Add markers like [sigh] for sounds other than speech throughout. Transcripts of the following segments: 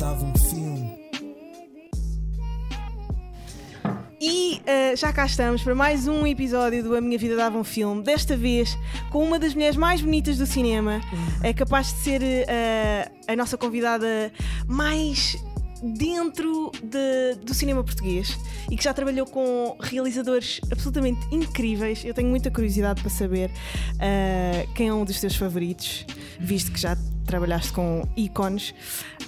dava um filme. E uh, já cá estamos para mais um episódio do A Minha Vida Dava um Filme. Desta vez com uma das mulheres mais bonitas do cinema. É capaz de ser uh, a nossa convidada mais dentro de, do cinema português e que já trabalhou com realizadores absolutamente incríveis. Eu tenho muita curiosidade para saber uh, quem é um dos teus favoritos, visto que já trabalhaste com ícones.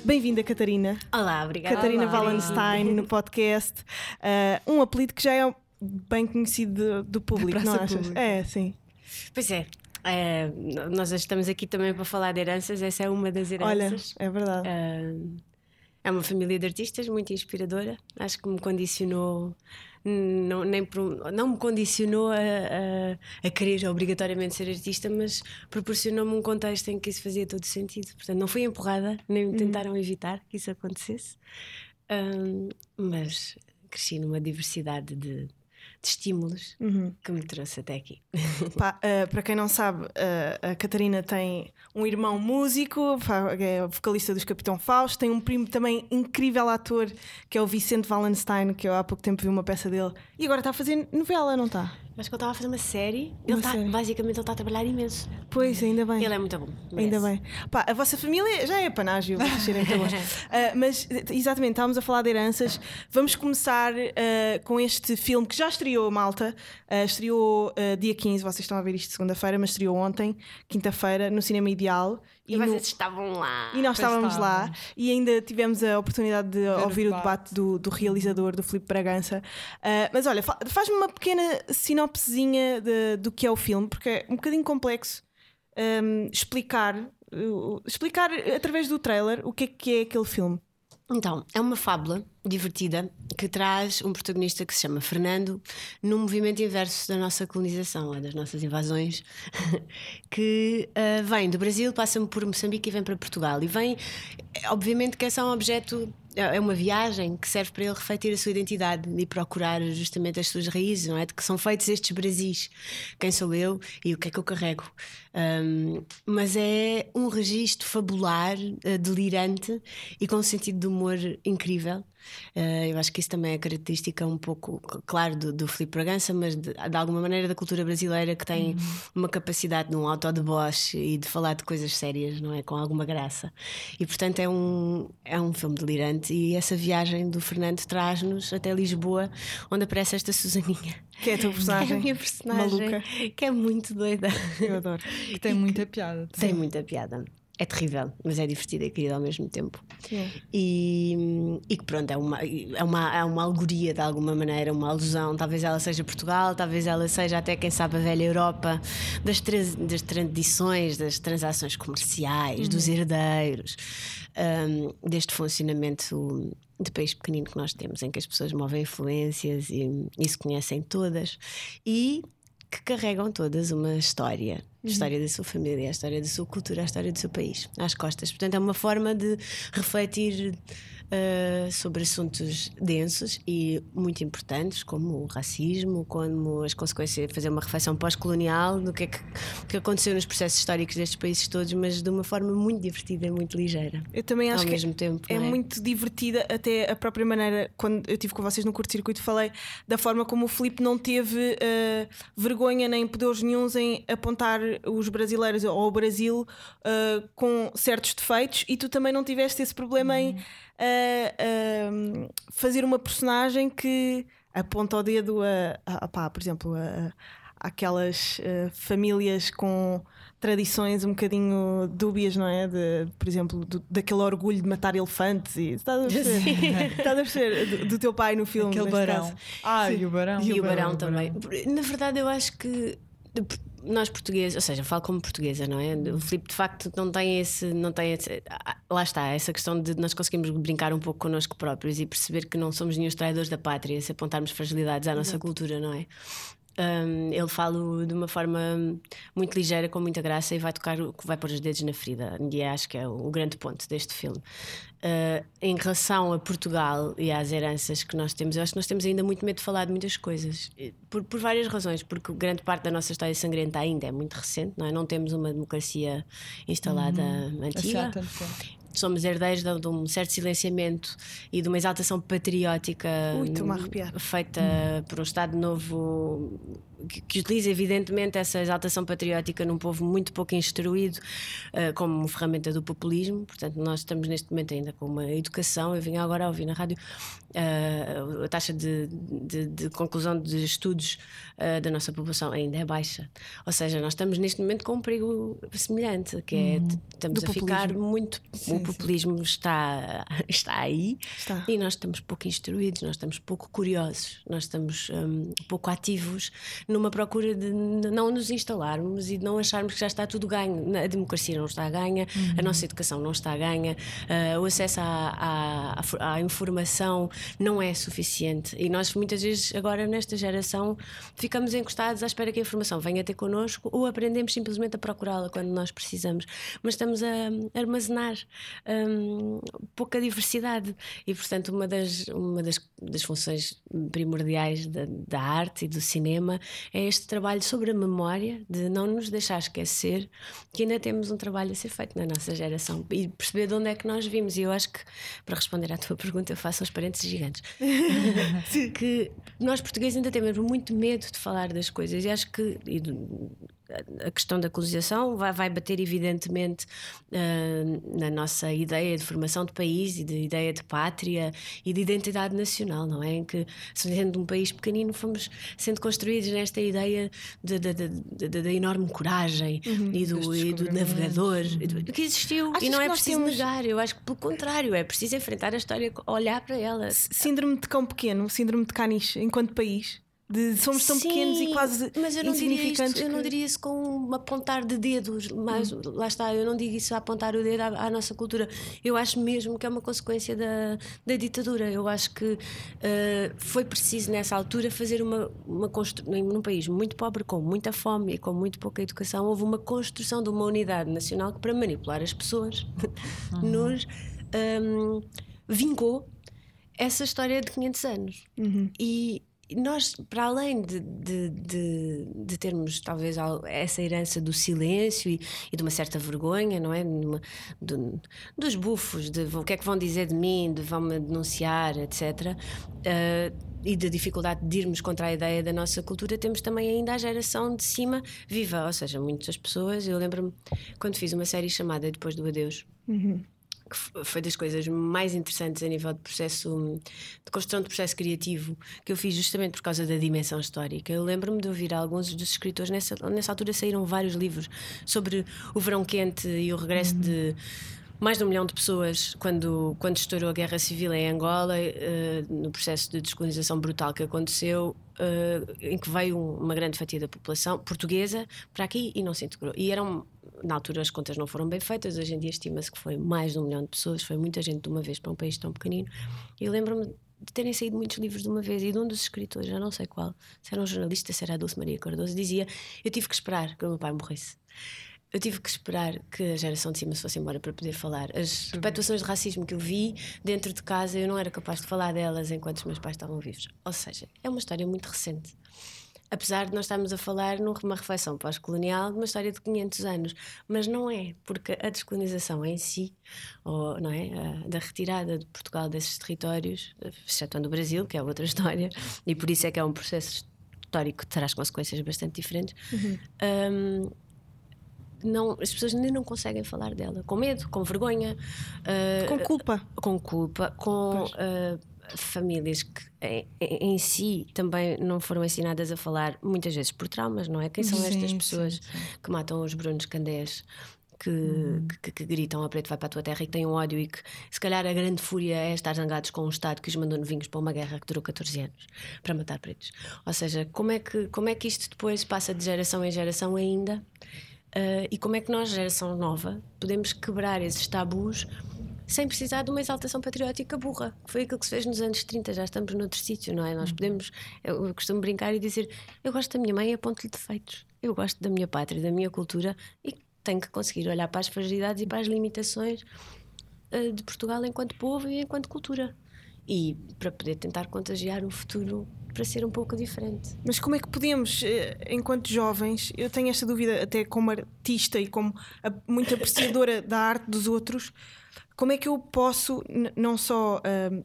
Bem-vinda, Catarina. Olá, obrigada. Catarina Olá. Wallenstein no podcast. Uh, um apelido que já é bem conhecido do, do público, não achas? É, sim. Pois é. é. nós estamos aqui também para falar de heranças, essa é uma das heranças. Olha, é verdade. Uh, é uma família de artistas muito inspiradora. Acho que me condicionou, não, nem não me condicionou a, a, a, querer obrigatoriamente ser artista, mas proporcionou-me um contexto em que isso fazia todo sentido. Portanto, não fui empurrada, nem uhum. tentaram evitar que isso acontecesse, um, mas cresci numa diversidade de, de estímulos uhum. que me trouxe até aqui. [laughs] Pá, uh, para quem não sabe, uh, a Catarina tem um irmão músico, é vocalista dos Capitão Fausto, tem um primo também incrível ator que é o Vicente Wallenstein, que eu há pouco tempo vi uma peça dele e agora está a fazer novela, não está? Acho que ele estava a fazer uma série. Uma ele tá, série. basicamente, ele está a trabalhar imenso. Pois, ainda bem. Ele é muito bom. Ainda bem. Pá, a vossa família já é panágio, serem uh, Mas, exatamente, estávamos a falar de heranças. Vamos começar uh, com este filme que já estreou, malta. Uh, estreou uh, dia 15, vocês estão a ver isto segunda-feira, mas estreou ontem, quinta-feira, no Cinema Ideal. E, e vocês no... estavam lá. E nós estávamos lá. E ainda tivemos a oportunidade de Ver ouvir o debate, o debate do, do, realizador, do Filipe Bragança. Uh, mas olha, faz-me uma pequena sinopsezinha de, do que é o filme, porque é um bocadinho complexo um, explicar, uh, explicar através do trailer o que é que é aquele filme. Então, é uma fábula divertida que traz um protagonista que se chama Fernando num movimento inverso da nossa colonização, das nossas invasões, [laughs] que uh, vem do Brasil, passa por Moçambique e vem para Portugal. E vem, obviamente, que é um objeto é, é uma viagem que serve para ele refletir a sua identidade e procurar justamente as suas raízes, não é? De que são feitos estes Brasis. Quem sou eu e o que é que eu carrego? Um, mas é um registro fabular, uh, delirante e com um sentido de humor incrível. Uh, eu acho que isso também é característica um pouco, claro, do, do Filipe Bragança, mas de, de, alguma maneira da cultura brasileira que tem uhum. uma capacidade de um autodeboche e de falar de coisas sérias, não é? Com alguma graça. E portanto é um, é um filme delirante. E essa viagem do Fernando traz-nos até Lisboa, onde aparece esta Susaninha. Que é a tua personagem? [laughs] Que é a minha personagem. Maluca. Que é muito doida. Eu adoro. Que tem muita piada. Tem muita piada é terrível, mas é divertida e querida ao mesmo tempo. E, e que pronto, é uma, é, uma, é uma alegoria de alguma maneira, uma alusão. Talvez ela seja Portugal, talvez ela seja até, quem sabe, a velha Europa, das, das tradições, das transações comerciais, uhum. dos herdeiros, um, deste funcionamento de país pequenino que nós temos, em que as pessoas movem influências e, e se conhecem todas. E que carregam todas uma história. A história da sua família, a história da sua cultura, a história do seu país, às costas. Portanto, é uma forma de refletir uh, sobre assuntos densos e muito importantes, como o racismo, como as consequências de fazer uma reflexão pós-colonial do que é que, que, aconteceu nos processos históricos destes países todos, mas de uma forma muito divertida e muito ligeira. Eu também acho ao que mesmo tempo, é, é, muito divertida, até a própria maneira, quando eu estive com vocês no curto-circuito, falei da forma como o Filipe não teve uh, vergonha nem pudores nenhums em apontar os brasileiros ou o Brasil uh, com certos defeitos e tu também não tiveste esse problema uhum. em a, fazer uma personagem que aponta o dedo a, a, a pá, por exemplo, a, aquelas uh, famílias com tradições um bocadinho dúbias, não é? De, por exemplo, do, daquele orgulho de matar elefantes e estás a perceber, estás a perceber do, do, teu pai no filme. Aquele barão. Caso. Ah, e o barão. E, e o barão, barão também. Na verdade, eu acho que nós portugueses, ou seja, falo como portuguesa, não é? O Filipe de facto não tem esse, não tem esse, ah, lá está, essa questão de nós conseguimos brincar um pouco connosco próprios e perceber que não somos nenhum traidores da pátria se apontarmos fragilidades à nossa cultura, não é? Um, ele fala de uma forma muito ligeira, com muita graça, e vai tocar, vai pôr os dedos na ferida. E acho que é o, o grande ponto deste filme. Uh, em relação a Portugal e às heranças que nós temos, eu acho que nós temos ainda muito medo de falar de muitas coisas, por, por várias razões, porque grande parte da nossa história sangrenta ainda é muito recente, não é? Não temos uma democracia instalada uhum. antiga. Somos herdeiros de, de um certo silenciamento e de uma exaltação patriótica Ui, feita por um Estado novo que, que utiliza evidentemente essa exaltação patriótica num povo muito pouco instruído uh, como ferramenta do populismo. Portanto, nós estamos neste momento ainda com uma educação. Eu vim agora a ouvir na rádio uh, a taxa de, de, de, conclusão de estudos uh, da nossa população ainda é baixa. Ou seja, nós estamos neste momento com um perigo semelhante, que é uhum. estamos a populismo. ficar muito. Sim, o populismo sim. Está, [laughs] está aí está. e nós estamos pouco instruídos, nós estamos pouco curiosos, nós estamos um, pouco ativos numa procura de não nos instalarmos e de não acharmos que já está tudo ganho. A democracia não está a ganha, uhum. a nossa educação não está a ganha, uh, o acesso à, à, à, informação não é suficiente. E nós, muitas vezes, agora nesta geração, ficamos encostados à espera que a informação venha ter connosco ou aprendemos simplesmente a procurá-la quando nós precisamos. Mas estamos a armazenar um, pouca diversidade. E, portanto, uma das, uma das, das funções primordiais da, da arte e do cinema é este trabalho sobre a memória, de não nos deixar esquecer que ainda temos um trabalho a ser feito na nossa geração e perceber de onde é que nós vimos. E eu acho que, para responder à tua pergunta, eu faço uns parênteses gigantes. [laughs] que nós portugueses ainda temos muito medo de falar das coisas e acho que. E a questão da colonização vai, vai bater evidentemente uh, na nossa ideia de formação de país e de ideia de pátria e de identidade nacional, não é? Em que, sendo um país pequenino, fomos sendo construídos nesta ideia da enorme coragem uhum, e, do, e do navegador que existiu Achas e não é preciso temos... negar. Eu acho que, pelo contrário, é preciso enfrentar a história, olhar para ela. Síndrome de cão pequeno, síndrome de caniche, enquanto país. De, somos tão Sim, pequenos e quase mas eu não diria isto, eu não diria isso com um apontar de dedos mas hum. lá está, eu não digo isso a apontar o dedo à, à, nossa cultura eu acho mesmo que é uma consequência da, da ditadura eu acho que uh, foi preciso nessa altura fazer uma, uma construção num país muito pobre, com muita fome e com muito pouca educação, houve uma construção de uma unidade nacional que para manipular as pessoas [laughs] uhum. nos um, vingou essa história de 500 anos uhum. e nós, para além de, de, de, de, termos talvez essa herança do silêncio e, e de uma certa vergonha, não é? Dos bufos, de o que é que vão dizer de mim, de vão-me denunciar, etc. Uh, e da dificuldade de irmos contra a ideia da nossa cultura, temos também ainda a geração de cima viva, ou seja, muitas pessoas. Eu lembro-me quando fiz uma série chamada Depois do Adeus. Uhum que foi das coisas mais interessantes a nível de processo de construção de processo criativo que eu fiz justamente por causa da dimensão histórica. Eu lembro-me de ouvir alguns dos escritores nessa, nessa altura saíram vários livros sobre o verão quente e o regresso uhum. de mais de um milhão de pessoas quando, quando estourou a guerra civil em Angola, uh, no processo de descolonização brutal que aconteceu, uh, em que veio uma grande fatia da população portuguesa para aqui e não se integrou. E eram na altura as contas não foram bem feitas, hoje em dia estima-se que foi mais de um milhão de pessoas, foi muita gente de uma vez para um país tão pequenino. E lembro-me de terem saído muitos livros de uma vez e de um dos escritores, já não sei qual, se era um jornalista, se era a Dulce Maria Cardoso, dizia: Eu tive que esperar que o meu pai morresse. Eu tive que esperar que a geração de cima se fosse embora para poder falar. As perpetuações de racismo que eu vi dentro de casa, eu não era capaz de falar delas enquanto os meus pais estavam vivos. Ou seja, é uma história muito recente apesar de nós estarmos a falar numa reflexão pós-colonial de uma história de 500 anos, mas não é, porque a descolonização em si, ou não é, a, da retirada de Portugal desses territórios, excetuando o Brasil, que é outra [laughs] história, e por isso é que é um processo histórico que traz consequências bastante diferentes. Uhum. Um, não, as pessoas ainda não conseguem falar dela, com medo, com vergonha, uh, com culpa, com culpa, com famílias que em, em, si também não foram ensinadas a falar, muitas vezes por traumas, não é? Quem são estas sim, pessoas sim, sim. que matam os Brunos Candés? Que, hum. que, que, gritam a preto vai para a tua terra e que têm um ódio e que se calhar a grande fúria é estar zangados com um Estado que os mandou novinhos para uma guerra que durou 14 anos para matar pretos. Ou seja, como é que, como é que isto depois passa de geração em geração ainda? Uh, e como é que nós, geração nova, podemos quebrar esses tabus sem precisar de uma exaltação patriótica burra. Foi aquilo que se fez nos anos 30, já estamos noutro sítio, não é? Nós uhum. podemos, eu costumo brincar e dizer: eu gosto da minha mãe e aponto-lhe defeitos. Eu gosto da minha pátria, da minha cultura e tenho que conseguir olhar para as fragilidades e para as limitações uh, de Portugal enquanto povo e enquanto cultura. E para poder tentar contagiar o futuro para ser um pouco diferente. Mas como é que podemos, eh, enquanto jovens, eu tenho esta dúvida até como artista e como muito apreciadora da arte dos outros, como é que eu posso não só. ahm,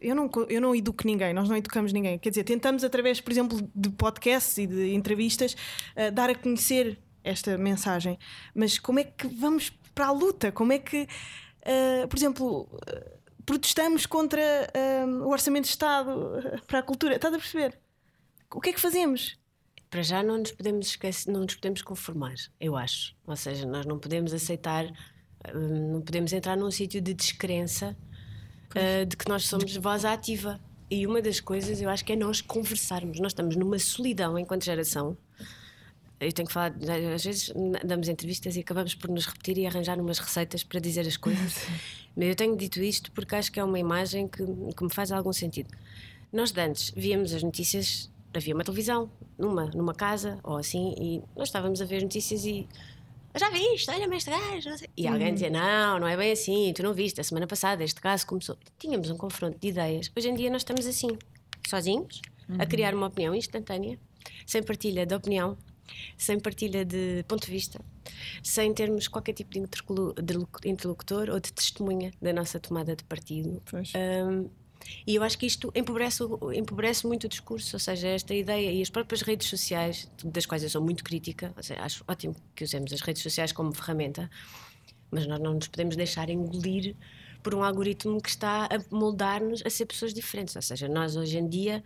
eu não, eu não educo ninguém, nós não educamos ninguém. Quer dizer, tentamos, através, por exemplo, de podcasts e de entrevistas, ah, dar a conhecer esta mensagem. Mas como é que vamos para a luta? Como é que, ah, por exemplo, ah, protestamos contra ah, o Orçamento de Estado [laughs] para a cultura? Estás a perceber? O que é que fazemos? Para já não nos podemos esquecer, não nos podemos conformar, eu acho. Ou seja, nós não podemos aceitar, hum, não podemos entrar num sítio de descrença uh, de que nós somos voz ativa. E uma das coisas eu acho que é nós conversarmos. Nós estamos numa solidão enquanto geração. Eu tenho que falar, às vezes damos entrevistas e acabamos por nos repetir e arranjar umas receitas para dizer as coisas. [laughs] Mas eu tenho dito isto porque acho que é uma imagem que, que me faz algum sentido. Nós de antes víamos as notícias, havia uma televisão, numa, numa casa ou assim, e nós estávamos a ver as notícias e já viste, olha-me este gajo. não sei." E alguém dizia: Não, não é bem assim, tu não viste, a semana passada este caso começou. Tínhamos um confronto de ideias. Hoje em dia nós estamos assim, sozinhos, a criar uma opinião instantânea, sem partilha de opinião, sem partilha de ponto de vista, sem termos qualquer tipo de interlocutor ou de testemunha da nossa tomada de partido. Um, e eu acho que isto empobrece, empobrece muito o discurso, ou seja, esta ideia e as próprias redes sociais, das quais eu sou muito crítica, seja, acho ótimo que usemos as redes sociais como ferramenta, mas nós não nos podemos deixar engolir por um algoritmo que está a moldar-nos a ser pessoas diferentes. Ou seja, nós hoje em dia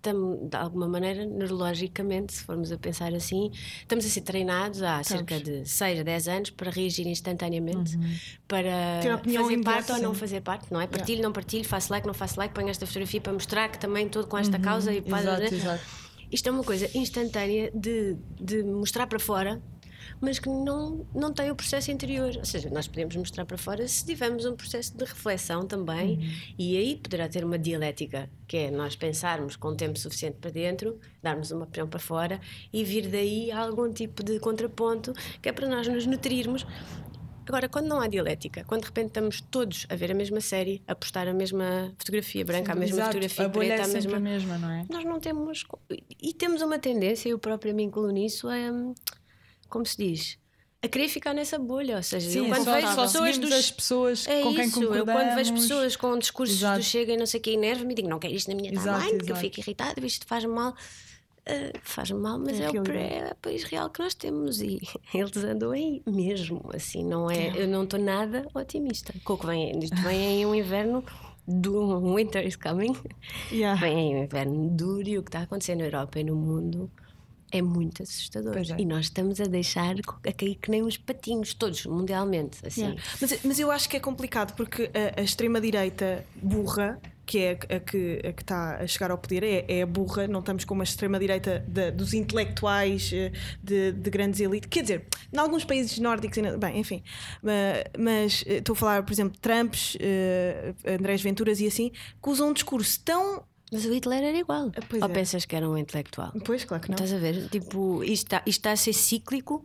estamos, de alguma maneira, neurologicamente, se formos a pensar assim, estamos a ser treinados há cerca de 6 a 10 anos para reagir instantaneamente, para Ter opinião fazer parte imediata, ou não fazer parte, não é? Partilho, não partilho, faço like, não faço like, ponho esta fotografia para mostrar que também estou com esta causa e Exato, exato. isto é uma coisa instantânea de, de mostrar para fora, mas que não, não tem o processo interior. Ou seja, nós podemos mostrar para fora se tivermos um processo de reflexão também, e aí poderá ter uma dialética, que é nós pensarmos com tempo suficiente para dentro, darmos uma opinião para fora e vir daí algum tipo de contraponto, que é para nós nos nutrirmos. Agora, quando não há dialética, quando de repente estamos todos a ver a mesma série, a postar a mesma fotografia branca, a mesma Exato, fotografia a preta, é a mesma a mesma, não é? nós não temos. E temos uma tendência, eu própria me incluo nisso, a. hum, Como se diz? A querer ficar nessa bolha. Ou seja, eu Sim, quando só, vejo só pessoas dos. as pessoas É com quem isso, eu concordamos. quando vejo pessoas com discursos Exato. do Chega e não sei o que, enerva-me e digo, não quero isto na minha Exato, timeline, porque eu fico irritada, isto faz-me mal. Ah, faz-me mal, mas É é, o, realidade. é país real que nós temos e [laughs] eles andam aí mesmo. Assim, não é, eu não estou nada otimista. Com o que vem, isto vem aí um inverno do [laughs] winter is coming. Yeah. Vem aí um inverno duro e o que está acontecendo na Europa e no mundo é muito assustador. É. E nós estamos a deixar a cair que nem uns patinhos, todos, mundialmente. Assim. Yeah. Mas, mas eu acho que é complicado porque a, a extrema-direita burra, que é a, a que a que está a chegar ao poder, é, é a burra. Não estamos com uma extrema-direita dos intelectuais, eh, de, de grandes elites. Quer dizer, em alguns países nórdicos, bem, enfim. Ma- Mas eh, estou a falar, por exemplo, de Trumps, eh, Andrés Venturas e assim, que usam um discurso tão. Mas o Hitler era igual. Ah, pois Ou é. pensas que era um intelectual? Pois, claro que não. Estás a ver? Tipo, isto está, isto está a ser cíclico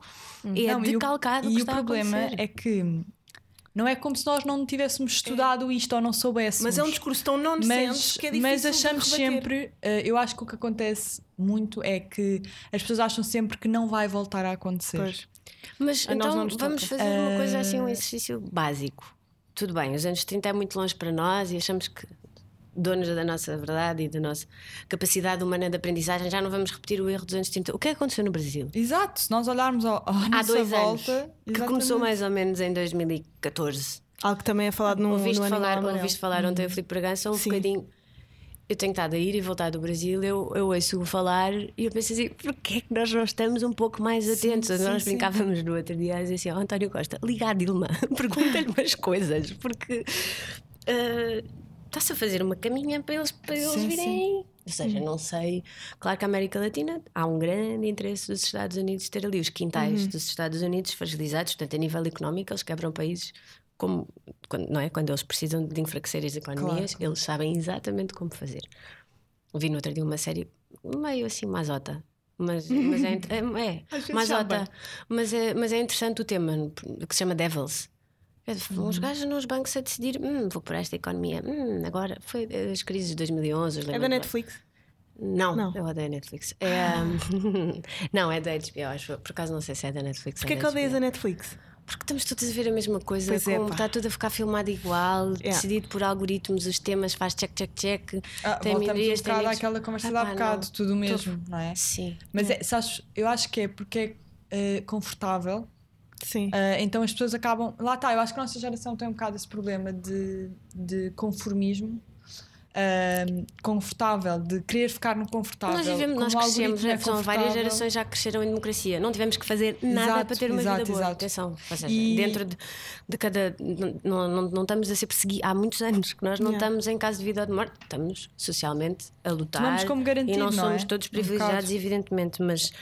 e é Não, e o- decalcado. o E que o está a problema acontecer. é que não é como se nós não tivéssemos estudado isto ou não soubéssemos. Mas é um discurso tão nonsense mas, que é difícil mas achamos sempre, eh, eu acho que o que acontece muito é que as pessoas acham sempre que não vai voltar a acontecer. Pois. Mas A nós então não nos vamos toca. fazer uma coisa assim, um Ah. exercício básico. Tudo bem, os anos 30 é muito longe para nós e achamos que donos da nossa verdade e da nossa capacidade humana de aprendizagem já não vamos repetir o erro dos anos 30. O que é que aconteceu no Brasil? Exato, se nós olharmos ao, à Há nossa dois volta, anos, que exatamente. começou mais ou menos em 2014. Algo que também é falado no, ouviste, no falar, Amarelo. ouviste falar ontem o Filipe Bragança um Sim. bocadinho. Eu tenho estado a ir e voltar do Brasil, eu, eu ouço falar e eu penso assim: porquê é que nós não estamos um pouco mais atentos? sim, nós sim. brincávamos no outro dia dizer assim: oh, António Costa, liga à Dilma, [laughs] pergunta-lhe umas coisas, porque ah, está-se a fazer uma caminha para eles, para eles Sim, virem. sim. Ou seja, não sei. Claro que a América Latina há um grande interesse dos Estados Unidos ter ali os quintais dos Estados Unidos fragilizados, portanto, a nível económico, eles quebram países como quando, não é? quando eles precisam de enfraquecer as economias, eles sabem exatamente como fazer. Vi no outro dia uma série meio assim mazota. Mas, mas é, [laughs] é, é mas é, mas é interessante o tema que se chama Devils. É, Uns gajos nos bancos a decidir: hum, vou para esta economia. Hum, agora foi as crises de 2011. É da. Netflix. Não, Não. eu odeio a Netflix. É, um, [laughs] não, é da HBO, acho. Por acaso não sei se é da Netflix. Porquê ou que odeias a Netflix? Porque estamos todos a ver a mesma coisa, Pois é, como pá. está tudo a ficar filmado igual, Yeah. decidido por algoritmos, os temas faz check, check, check. Ah, tem voltamos um tem bocado negros. àquela conversa Ah, de há bocado, tudo o mesmo, não é? Sim. Mas é, sabes, eu acho que é porque é eh, confortável, Sim. eh, então as pessoas acabam. Lá está, eu acho que a nossa geração tem um bocado esse problema de, de conformismo. eh, confortável, de querer ficar no confortável. Nós vivemos, nós crescemos, é são várias gerações já cresceram em democracia. Não tivemos que fazer nada Exato, para ter uma exato, vida boa. exato. Atenção. Seja, E- dentro de, de cada. Não, não, não estamos a ser perseguidos. Há muitos anos que nós não Yeah. estamos em caso de vida ou de morte. Estamos socialmente a lutar. Tomamos como garantido, E não não somos é? todos Um privilegiados, evidentemente, mas,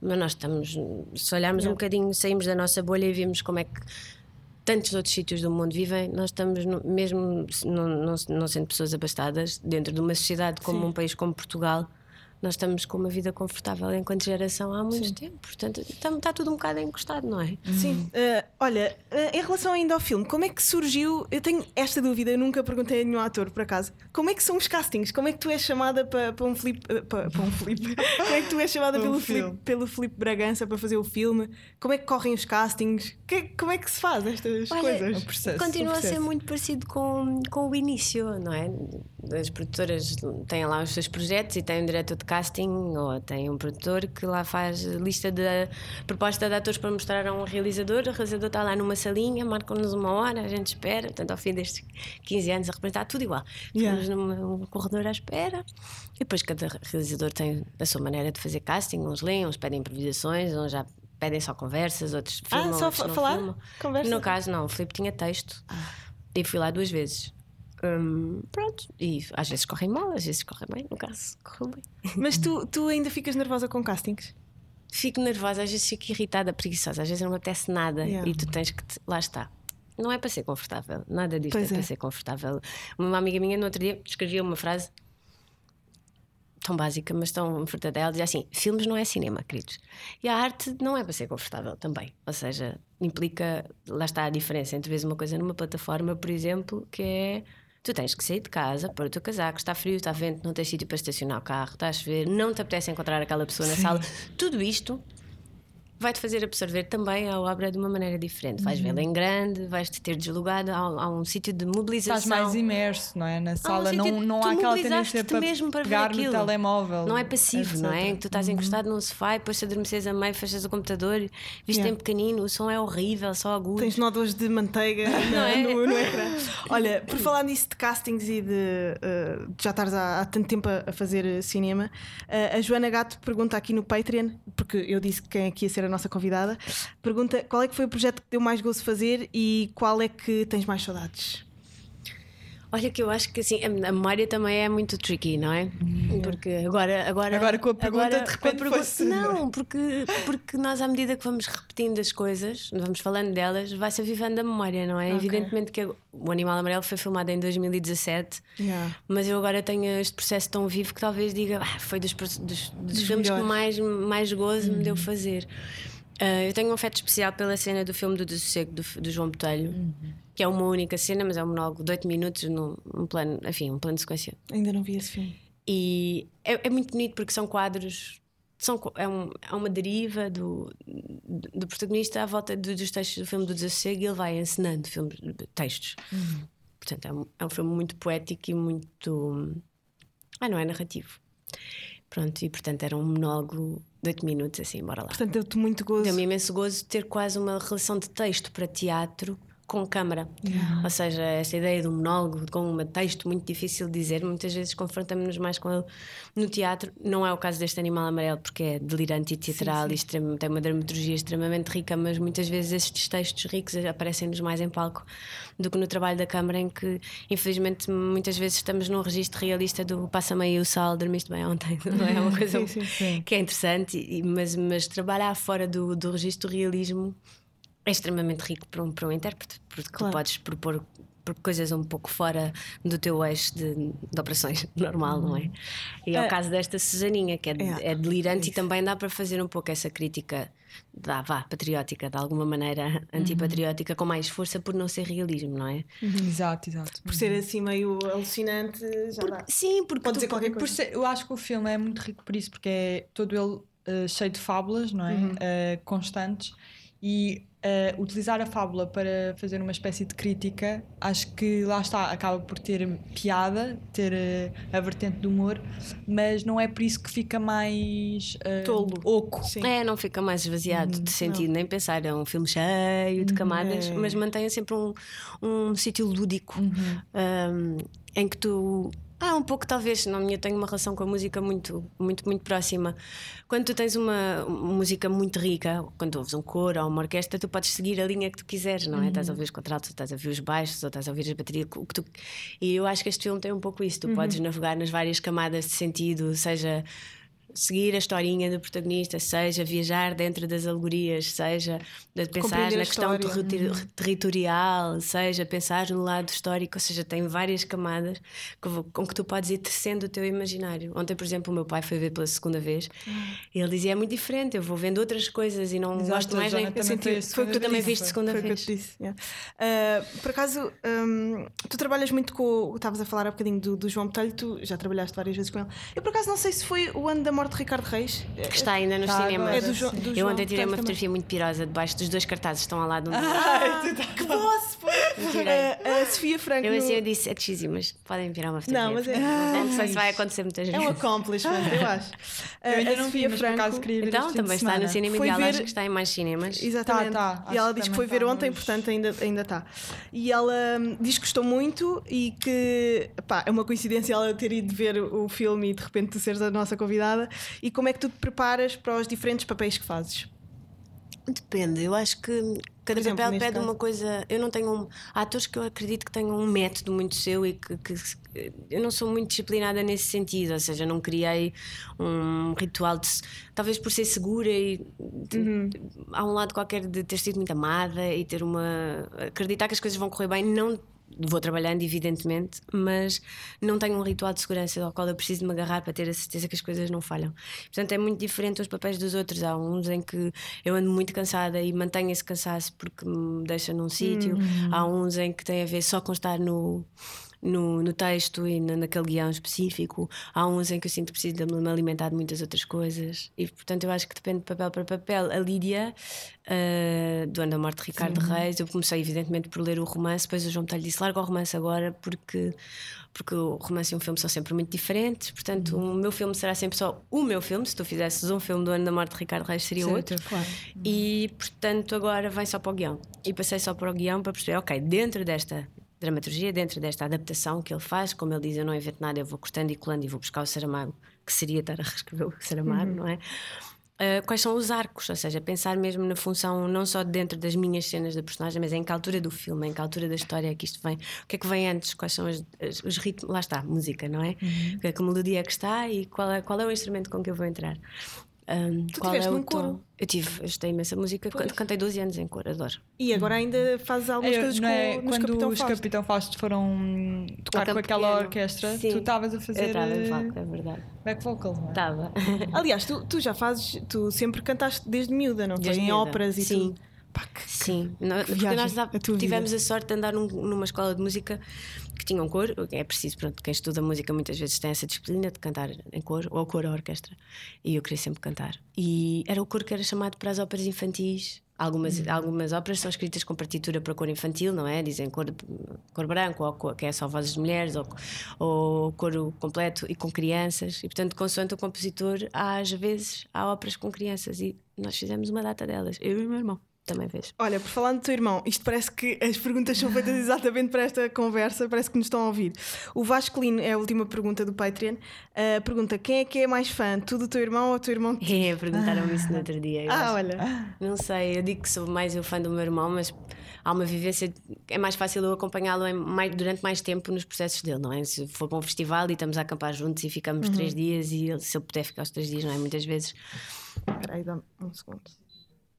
mas nós estamos. Se olharmos um bocadinho, saímos da nossa bolha e vimos como é que. Tantos outros sítios do mundo vivem, nós estamos, no- mesmo não, não, não sendo pessoas abastadas, dentro de uma sociedade como um país como Portugal, nós estamos com uma vida confortável enquanto geração há muito tempo. Portanto, estamos- está tudo um bocado encostado, não é? Sim. Uh, olha, uh, em relação ainda ao filme, como é que surgiu? Eu tenho esta dúvida, eu nunca perguntei a nenhum ator, por acaso. Como é que são os castings? Como é que tu és chamada para para um Filipe. uh, para, para um? [laughs] Como é que tu és chamada um pelo, filme. Filipe, pelo Filipe Bragança para fazer o filme? Como é que correm os castings? Que- como é que se faz estas Olha, coisas? O processo. Continua o a ser muito parecido com, com o início, não é? As produtoras têm lá os seus projetos e têm um diretor de casting ou têm um produtor que lá faz lista de proposta de atores para mostrar a um realizador. O realizador está lá numa salinha, marcam-nos uma hora, a gente espera. Portanto, ao fim destes 15 anos, a está tudo igual. Yeah. Ficamos num corredor à espera e depois cada realizador tem a sua maneira de fazer casting. Uns leem, uns pedem improvisações, uns já pedem só conversas, outros Ah, filmam, só outros falar? filmam. Conversa? No caso, não, o Filipe tinha texto e fui lá duas vezes. Hum, pronto, e às vezes correm mal, às vezes correm bem. No caso, correu bem. [laughs] Mas tu, tu ainda ficas nervosa com castings? Fico nervosa, às vezes fico irritada, preguiçosa, às vezes não apetece nada Yeah. e tu tens que. Te... Lá está. Não é para ser confortável, nada disto Pois é, é. para ser confortável. Uma amiga minha no outro dia escrevia uma frase tão básica, mas tão verdadeira. Ela dizia assim: filmes não é cinema, queridos. E a arte não é para ser confortável também. Ou seja, implica, lá está a diferença entre veres uma coisa numa plataforma, por exemplo, que é. Tu tens que sair de casa, pôr o teu casaco, está frio, está vento, não tens sítio para estacionar o carro, está a chover, não te apetece encontrar aquela pessoa na sala. Tudo isto vai-te fazer absorver também a obra de uma maneira diferente. Vais vê-la em grande, vais-te ter deslogado, há, há um sítio de mobilização. Estás mais imerso, não é? Na sala, não, sentido- não tu há aquela tendência para mesmo para ver pegar no telemóvel. Não é passivo, não é? que tu estás encostado num sofá e depois te adormeces a meio, fechas o computador, viste Yeah. em pequenino, o som é horrível, só agudo. Tens nódoas de manteiga [laughs] Não é? no, no ecrã. Olha, por falar nisso de castings e de, uh, de já estares há, há tanto tempo a, a fazer cinema, uh, a Joana Gato pergunta aqui no Patreon, porque eu disse quem aqui ia ser a nossa convidada, pergunta qual é que foi o projeto que deu mais gozo fazer e qual é que tens mais saudades? Olha que eu acho que assim, a memória também é muito tricky, não é? Porque agora, agora, Agora com a pergunta, de repente, pergunta- Não, porque, porque nós, à medida que vamos repetindo as coisas, vamos falando delas, vai-se avivando a memória, não é? Ok. Evidentemente que o Animal Amarelo foi filmado em 2017, Yeah. mas eu agora tenho este processo tão vivo que talvez diga, ah, foi dos, dos, dos Dos filmes que melhores. mais, mais gozo me deu Uhum. fazer. Ah, eu tenho um afeto especial pela cena do filme do Dessossego do, do João Botelho, Uhum. Que é uma única cena, mas é um monólogo de 8 minutos num, num plano, enfim, um plano de sequência. Ainda não vi esse filme. E é, é muito bonito porque são quadros. São, é, um- é uma deriva do, do, protagonista à volta do- dos textos do filme do Desassossego e ele vai encenando filmes, textos. Portanto, é um, é um filme muito poético e muito. Ah, não é narrativo. Pronto, e portanto era um monólogo de 8 minutos, assim, bora lá. Portanto, deu-te muito gozo. Deu-me imenso gozo ter quase uma relação de texto para teatro com câmara. Ou seja, essa ideia de um monólogo com um texto muito difícil de dizer, muitas vezes confrontamos-nos mais com ele no teatro. Não é o caso deste Animal Amarelo, porque é delirante e teatral e extremo- tem uma dramaturgia extremamente rica, mas muitas vezes estes textos ricos aparecem-nos mais em palco do que no trabalho da câmara, em que, infelizmente, muitas vezes estamos num registro realista do passa-me aí o sal, dormiste bem ontem. [laughs] Não é uma [laughs] coisa Sim, sim, que é interessante, e- mas, mas trabalhar fora do, do registro realismo é extremamente rico para um, para um intérprete, porque Claro. tu podes propor por coisas um pouco fora do teu eixo de, de operações [laughs] normal, não é? E é É. o caso desta Susaninha, que é, É. é delirante e também dá para fazer um pouco essa crítica, dá, vá, patriótica, de alguma maneira antipatriótica, com mais força por não ser realismo, não é? Exato, exato. Por ser assim meio alucinante, já dá. Sim, porque Pode tu- dizer qualquer Por coisa. ser- eu acho que o filme é muito rico por isso, porque é todo ele eh, cheio de fábulas, não é? Uhum. Eh, constantes. E uh, utilizar a fábula para fazer uma espécie de crítica, acho que lá está, acaba por ter piada, ter uh, a vertente do humor, mas não é por isso que fica mais uh, Tolo. oco. Sim. É, não fica mais esvaziado de sentido, nem pensar. É um filme cheio de camadas, É. mas mantém sempre um, um sítio lúdico um, em que tu. Ah, um pouco talvez, não, eu tenho uma relação com a música muito, muito, muito próxima. Quando tu tens uma, uma música muito rica, quando ouves um coro ou uma orquestra, tu podes seguir a linha que tu quiseres, não é? Estás a ouvir os contratos, estás a ouvir os baixos, ou estás a ouvir as baterias. o que tu- E eu acho que este filme tem um pouco isso. Tu podes navegar nas várias camadas de sentido, seja seguir a historinha do protagonista, seja viajar dentro das alegorias, seja pensar na questão história. terri- territorial, seja pensar no lado histórico, ou seja, tem várias camadas com que tu podes ir tecendo o teu imaginário. Ontem, por exemplo, o meu pai foi ver pela segunda vez e ele dizia: é muito diferente, eu vou vendo outras coisas e não Exato, gosto mais nem. Joana Eu também senti- foi o que tu também vez, viste segunda Foi o que eu vez. disse. yeah. Ah, por acaso, hum, tu trabalhas muito com. Estavas a falar há bocadinho do, do João Botelho, tu já trabalhaste várias vezes com ele. Eu por acaso não sei se foi o ano da morte de Ricardo Reis. Que está ainda nos Tá cinemas. É do Jo- do eu ontem tirei uma também. fotografia muito pirosa debaixo dos dois cartazes que estão ao lado um do Que boss! pô. tirei. Ah, a Sofia Franco. Eu assim eu disse, é que mas podem virar uma fotografia. Não, mas é- Não sei se vai acontecer muitas É vezes. um accomplishment, eu [laughs] acho. Eu ainda a não vi, Sofia mas por acaso queria ver Então, também está no cinema Foi ideal, ver- acho que está em mais cinemas. Exatamente. Tá, tá. E ela que diz que foi ver ontem, portanto ainda está. Ainda tá. E ela hum, diz que gostou muito e que pá, é uma coincidência ela ter ido ver o filme e de repente tu seres a nossa convidada. E como é que tu te preparas para os diferentes papéis que fazes? Depende, eu acho que cada exemplo, papel pede caso. uma coisa. Eu não tenho um. Há atores que eu acredito que tenham um método muito seu e que, que- eu não sou muito disciplinada nesse sentido, ou seja, não criei um ritual de. Talvez por ser segura e. de- Uhum. há um lado qualquer de ter sido muito amada e ter uma. acreditar que as coisas vão correr bem, não. Vou trabalhando, evidentemente, mas não tenho um ritual de segurança ao qual eu preciso de me agarrar para ter a certeza que as coisas não falham. Portanto, é muito diferente os papéis dos outros. Há uns em que eu ando muito cansada e mantenho esse cansaço porque me deixa num sítio. Há uns em que tem a ver só com estar no, no, no texto e na, naquele guião específico. Há uns em que eu sinto que preciso de me alimentar de muitas outras coisas. E, portanto, eu acho que depende de papel para papel. A Lídia, uh, do Ano da Morte de Ricardo Reis, eu comecei, evidentemente, por ler o romance. Depois o João Botelho disse: larga o romance agora, porque, porque o romance e um filme são sempre muito diferentes. Portanto, o meu filme será sempre só o meu filme. Se tu fizesses um filme do Ano da Morte de Ricardo Reis, seria outro. Claro. E portanto agora vem só para o guião. E passei só para o guião para perceber, ok, dentro desta dramaturgia, dentro desta adaptação que ele faz, como ele diz, eu não invento nada, eu vou cortando e colando e vou buscar o Saramago, que seria estar a reescrever o Saramago, não é? Ah, quais são os arcos, ou seja, pensar mesmo na função não só dentro das minhas cenas da personagem, mas em que altura do filme, em que altura da história é que isto vem, o que é que vem antes, quais são as- as- os ritmos, lá está, música, não é? Uhum. Que, que melodia é que está e qual é, qual é o instrumento com que eu vou entrar. Um, Tu qual tiveste é o num coro? tom? Eu tive, eu estudei imensa música, Pois. cantei 12 anos em coro, adoro. E agora ainda fazes algumas Eu- coisas é, com, nos quando Capitão os Fausto. Capitão Fausto foram hum, tocar Toca com aquela piano. orquestra, Sim. tu estavas a fazer eu estava em eh, é verdade. back vocals, não é? Estava. Aliás, tu, tu já fazes, tu sempre cantaste desde miúda, não foi? Desde Em miúda. óperas e Sim. tudo. Pá, que- Sim, No- porque viagem, nós a tivemos vida. a sorte de andar num- numa escola de música que tinha um coro. É preciso, pronto, quem estuda música muitas vezes tem essa disciplina de cantar em coro, ou coro ou orquestra. E eu queria sempre cantar. E era o coro que era chamado para as óperas infantis. Algumas, algumas óperas são escritas com partitura para coro infantil, não é? Dizem cor, cor branco, ou cor, que é só vozes de mulheres, ou, ou coro completo e com crianças. E portanto, consoante o compositor, às vezes há óperas com crianças. E nós fizemos uma data delas, eu e o meu irmão também fez. Olha, por falar do teu irmão, isto parece que as perguntas são feitas [laughs] exatamente para esta conversa, parece que nos estão a ouvir. O Vasco Lino é a última pergunta do Patreon. Uh, pergunta: quem é que é mais fã? Tu do teu irmão ou o teu irmão? de ti? [laughs] É, perguntaram-me isso no outro dia. eu Ah, acho. olha. Não sei, eu digo que sou mais o fã do meu irmão, mas há uma vivência, é mais fácil eu acompanhá-lo durante mais tempo nos processos dele, não é? Se for para um festival e estamos a acampar juntos e ficamos três dias e ele, se ele puder ficar os três dias, não é? Muitas vezes, Espera aí, dá-me um segundo.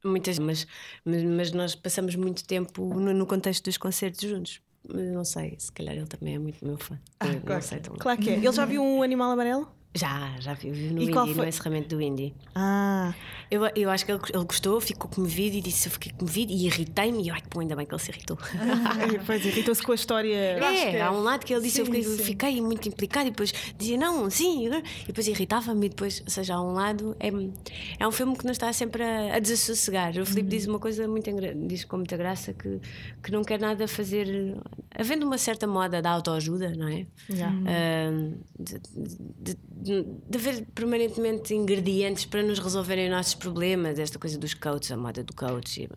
Muitas, mas, mas, mas nós passamos muito tempo no, no contexto dos concertos juntos. Não sei, se calhar ele também é muito meu fã. Eu claro tão Claro que é. Ele já viu um [laughs] animal amarelo? Já, já vi, no E Indie, no encerramento do Indie. Ah, Eu, eu acho que ele, ele gostou, ficou comovido e disse: Eu fiquei comovido e irritei-me. E ai, que bom, ainda bem que ele se irritou. [laughs] pois irritou-se com a história. acho que É, é. há um lado que ele disse: eu, Sim, fiquei, eu sim. fiquei muito implicado e depois dizia não, sim, e depois irritava-me. E depois, ou seja, há um lado, é, é um filme que nos está sempre a, a desassossegar. O Filipe diz uma coisa muito diz com muita graça que, que não quer nada fazer, havendo uma certa moda da autoajuda, não é? Yeah. Ah, de, de, de, de haver permanentemente ingredientes para nos resolverem os nossos problemas, esta coisa dos coaches, a moda do coach.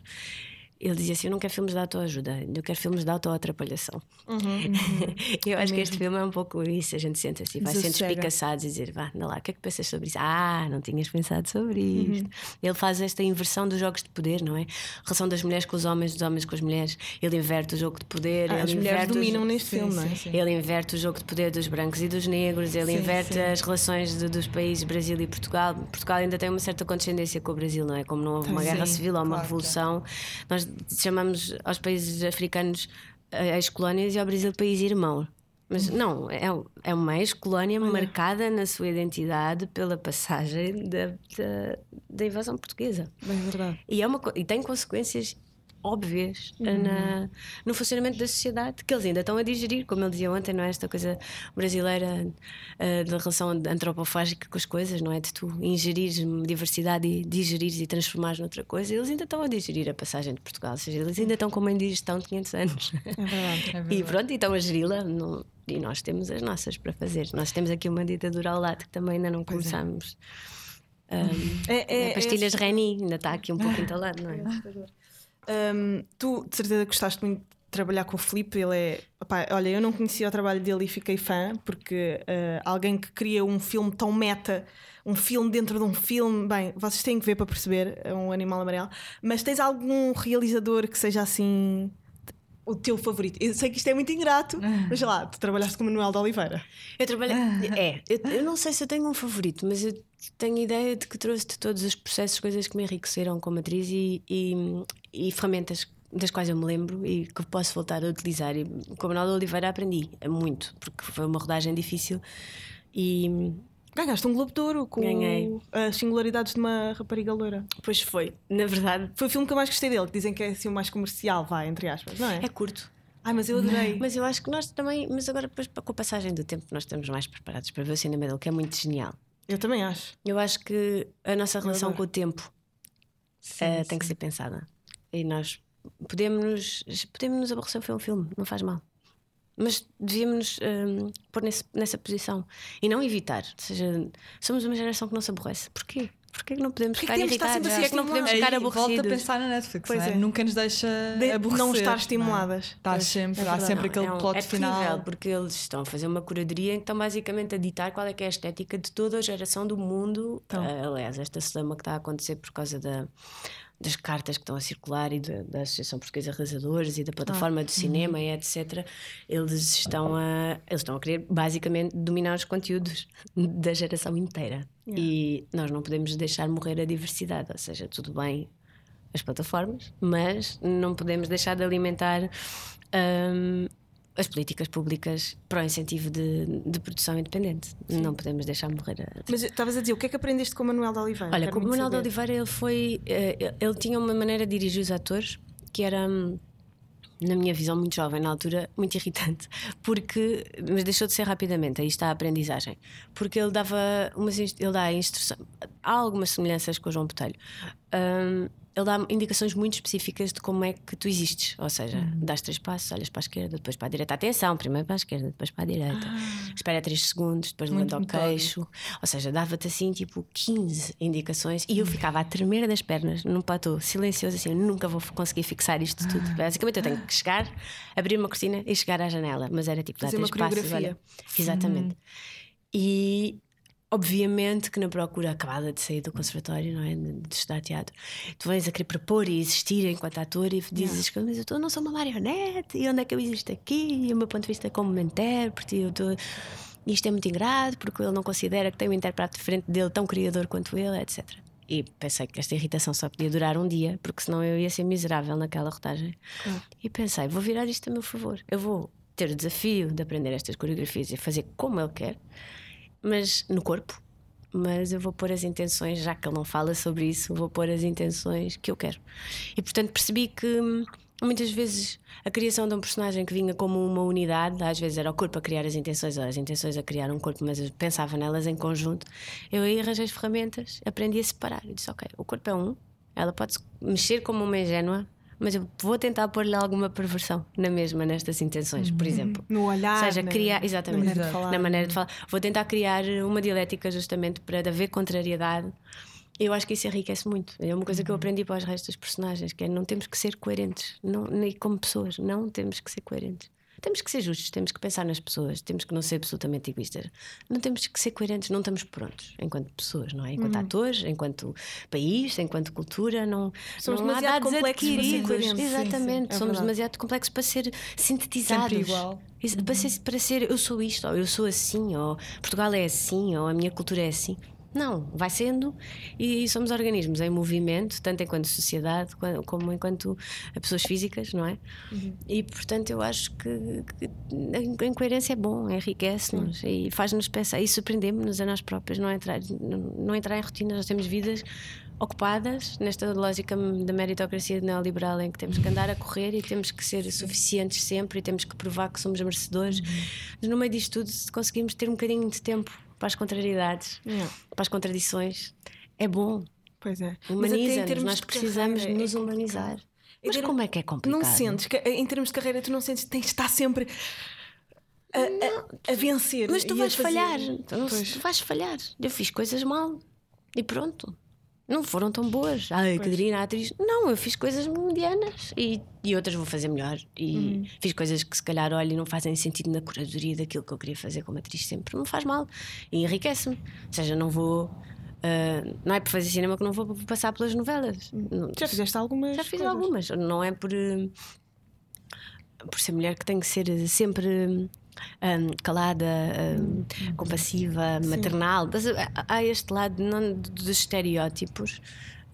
Ele dizia assim: Eu não quero filmes de autoajuda, eu quero filmes de autoatrapalhação. [laughs] eu acho que este filme é um pouco isso. A gente sente assim, vai sendo Desassossega. espicaçados e dizer: Vá, anda lá, o que é que pensas sobre isso? Ah, não tinhas pensado sobre isto. Ele faz esta inversão dos jogos de poder, não é? A relação das mulheres com os homens, dos homens com as mulheres. Ele inverte o jogo de poder. Ah, ele as mulheres dominam neste Sim, filme, não é? sim, sim. ele inverte o jogo de poder dos brancos e dos negros, ele Sim, inverte sim. as relações de- dos países Brasil e Portugal. Portugal ainda tem uma certa condescendência com o Brasil, não é? Como não houve uma Sim, guerra civil ou uma claro, revolução, nós chamamos aos países africanos eh, ex-colónias e ao Brasil país irmão. Mas não, é, é uma ex-colónia marcada na sua identidade pela passagem da, da, da invasão portuguesa. Bem verdade. E, é uma, e tem consequências óbvias eh, na, no funcionamento da sociedade que eles ainda estão a digerir, como ele dizia ontem, não é? Esta coisa brasileira eh, da relação antropofágica com as coisas, não é? De tu ingerires diversidade e digerires e transformares noutra coisa. Eles ainda estão a digerir a passagem de Portugal, ou seja, eles ainda estão com uma indigestão de 500 anos. É verdade. É E verdade. pronto, e estão a geri-la. E nós temos as nossas para fazer. Nós temos aqui uma ditadura ao lado que também ainda não começámos. [laughs] É, É, pastilhas Reni, ainda está aqui um pouco [laughs] entalado, não é? Hum, tu de certeza gostaste muito de trabalhar com o Filipe. Ele é. opá, olha, eu não conhecia o trabalho dele e fiquei fã, porque eh, alguém que cria um filme tão meta, um filme dentro de um filme, bem, vocês têm que ver para perceber, é um animal amarelo. Mas tens algum realizador que seja assim. O teu favorito? Eu sei que isto é muito ingrato, [laughs] mas sei lá, tu trabalhaste com o Manuel de Oliveira. Eu trabalhei. É, eu, eu não sei se eu tenho um favorito, mas eu tenho ideia de que trouxe de todos os processos coisas que me enriqueceram como atriz e, e, e ferramentas das quais eu me lembro e que posso voltar a utilizar. E com o Manuel Oliveira aprendi muito, porque foi uma rodagem difícil e Ganhaste um Globo de Ouro com Ganhei. as singularidades de uma rapariga loira. depois foi. Na verdade, Foi o filme que eu mais gostei dele, que dizem que é assim o mais comercial, vai, entre aspas, não é? é curto. Ai, mas eu adorei. Mas eu acho que nós também, mas agora depois, com a passagem do tempo, nós estamos mais preparados para ver o cinema dele, que é muito genial. Eu também acho. Eu acho que a nossa relação com o tempo Sim, eh, sim. tem que ser pensada. E nós podemos nos, podemos nos aborrecer um filme, não faz mal. Mas devíamos hum, pôr nesse- nessa posição e não evitar. Ou seja, somos uma geração que não se aborrece. Porquê? Porquê que não podemos Porquê que ficar irritados? sempre a Porquê que não podemos ficar Aí, volta a aborrecidos? pensar na Netflix, Pois não é? é. nunca nos deixa De aborrecer. não estar não é? estimuladas. Estás Pois, sempre, é há sempre aquele é um- plot é terrível, final. porque eles estão a fazer uma curadoria que estão basicamente a ditar qual é que é a estética de toda a geração do mundo. Então. Ah, aliás, esta celeuma que está a acontecer por causa da, das cartas que estão a circular e da, da Associação Portuguesa de Realizadores e da plataforma do cinema e etc. Eles estão a eles estão a querer basicamente dominar os conteúdos [laughs] da geração inteira. E nós não podemos deixar morrer a diversidade, ou seja, tudo bem as plataformas, mas não podemos deixar de alimentar hum, as políticas públicas para o incentivo de, de produção independente. Não podemos deixar morrer a. Mas estavas a dizer, o que é que aprendeste com o Manuel de Oliveira? Olha, Quero como o Manuel de. Oliveira, ele foi. eh, Ele tinha uma maneira de dirigir os atores que era. hum, Na minha visão, muito jovem, na altura, muito irritante, [laughs] porque. Mas deixou de ser rapidamente, aí está a aprendizagem. Porque ele dava umas. Ele dá instrução. Há algumas semelhanças com o João Botelho. Hum, ele dá indicações muito específicas de como é que tu existes. Ou seja, dás três passos, olhas para a esquerda, depois para a direita. Atenção, primeiro para a esquerda, depois para a direita. Espera três segundos, depois levanta o queixo. Ou seja, dava-te assim tipo 15 indicações e eu ficava a tremer das pernas num platô, silencioso, assim, nunca vou conseguir fixar isto tudo. Basicamente, eu tenho que chegar, abrir uma cortina e chegar à janela. Mas era tipo, dá três passos. Olha. Exatamente. E obviamente que na procura acabada de sair do conservatório, não é? De, estudar teatro, tu vens a querer propor e existir enquanto ator e dizes que mas eu tô- não sou uma marionete e onde é que eu existo aqui? E o meu ponto de vista é como intérprete, eu estou. Isto é muito ingrato porque ele não considera que tem um intérprete diferente dele, tão criador quanto ele, etc. E pensei que esta irritação só podia durar um dia, porque senão eu ia ser miserável naquela rotagem. E pensei, vou virar isto a meu favor. Eu vou ter o desafio de aprender estas coreografias e fazer como ele quer. Mas no corpo. Mas eu vou pôr as intenções, já que ele não fala sobre isso, vou pôr as intenções que eu quero. E portanto percebi que hum, muitas vezes a criação de um personagem que vinha como uma unidade, às vezes era o corpo a criar as intenções, ou as intenções a criar um corpo, mas eu pensava nelas em conjunto. Eu aí arranjei as ferramentas, aprendi a separar. Eu disse: Ok, o corpo é um, ela pode mexer como uma ingênua, mas eu vou tentar pôr-lhe alguma perversão na mesma, nestas intenções, por exemplo. No olhar. seja, na- criar, exatamente, na maneira de falar. na maneira de falar. Vou tentar criar uma dialética justamente para haver contrariedade. Eu acho que isso enriquece muito. É uma coisa que eu aprendi para os restos dos personagens, que é não temos que ser coerentes, não, nem como pessoas, não temos que ser coerentes. Temos que ser justos, temos que pensar nas pessoas, temos que não ser absolutamente egoístas. Não temos que ser coerentes, não estamos prontos enquanto pessoas, não é? Enquanto atores, enquanto país, enquanto cultura, não Somos não demasiado complexos adquiridos. coerentes. Sim, sim, Exatamente, é somos demasiado complexos para ser sintetizados. Sempre igual. Para, ser, para ser eu sou isto, ou eu sou assim, ou Portugal é assim, ou a minha cultura é assim. Não, vai sendo. E somos organismos em movimento, tanto enquanto sociedade como enquanto pessoas físicas, não é? E portanto eu acho que, que a incoerência é bom, enriquece-nos e faz-nos pensar e surpreendemos-nos a nós próprios, não entrar, não, não entrar em rotinas, nós temos vidas ocupadas nesta lógica da meritocracia neoliberal em que temos que andar a correr e temos que ser suficientes sempre e temos que provar que somos merecedores. Mas no meio disto tudo, se conseguimos ter um bocadinho de tempo para as contrariedades, Yeah. para as contradições, é bom. Pois é. Humaniza-nos, nós precisamos de nos é humanizar. Mas como é que é complicado? Não sentes que em termos de carreira tu não sentes que tens de estar sempre a, a- a vencer. Mas tu vais fazer- falhar. Tu, tu vais falhar. Eu fiz coisas mal. E pronto. Não foram tão boas. Ai, Catarina, atriz. Não, eu fiz coisas medianas e, e outras vou fazer melhor. E Uhum. fiz coisas que se calhar, olha, não fazem sentido na curadoria daquilo que eu queria fazer como atriz sempre. Não faz mal. E enriquece-me. Ou seja, não vou. ah, não é por fazer cinema que não vou passar pelas novelas. Não- Já fizeste algumas. já fiz coisas. algumas. Não é por, eh, por ser mulher que tem que ser sempre hum, calada, hum, compassiva, maternal. Mas, eh, há este lado não, dos estereótipos.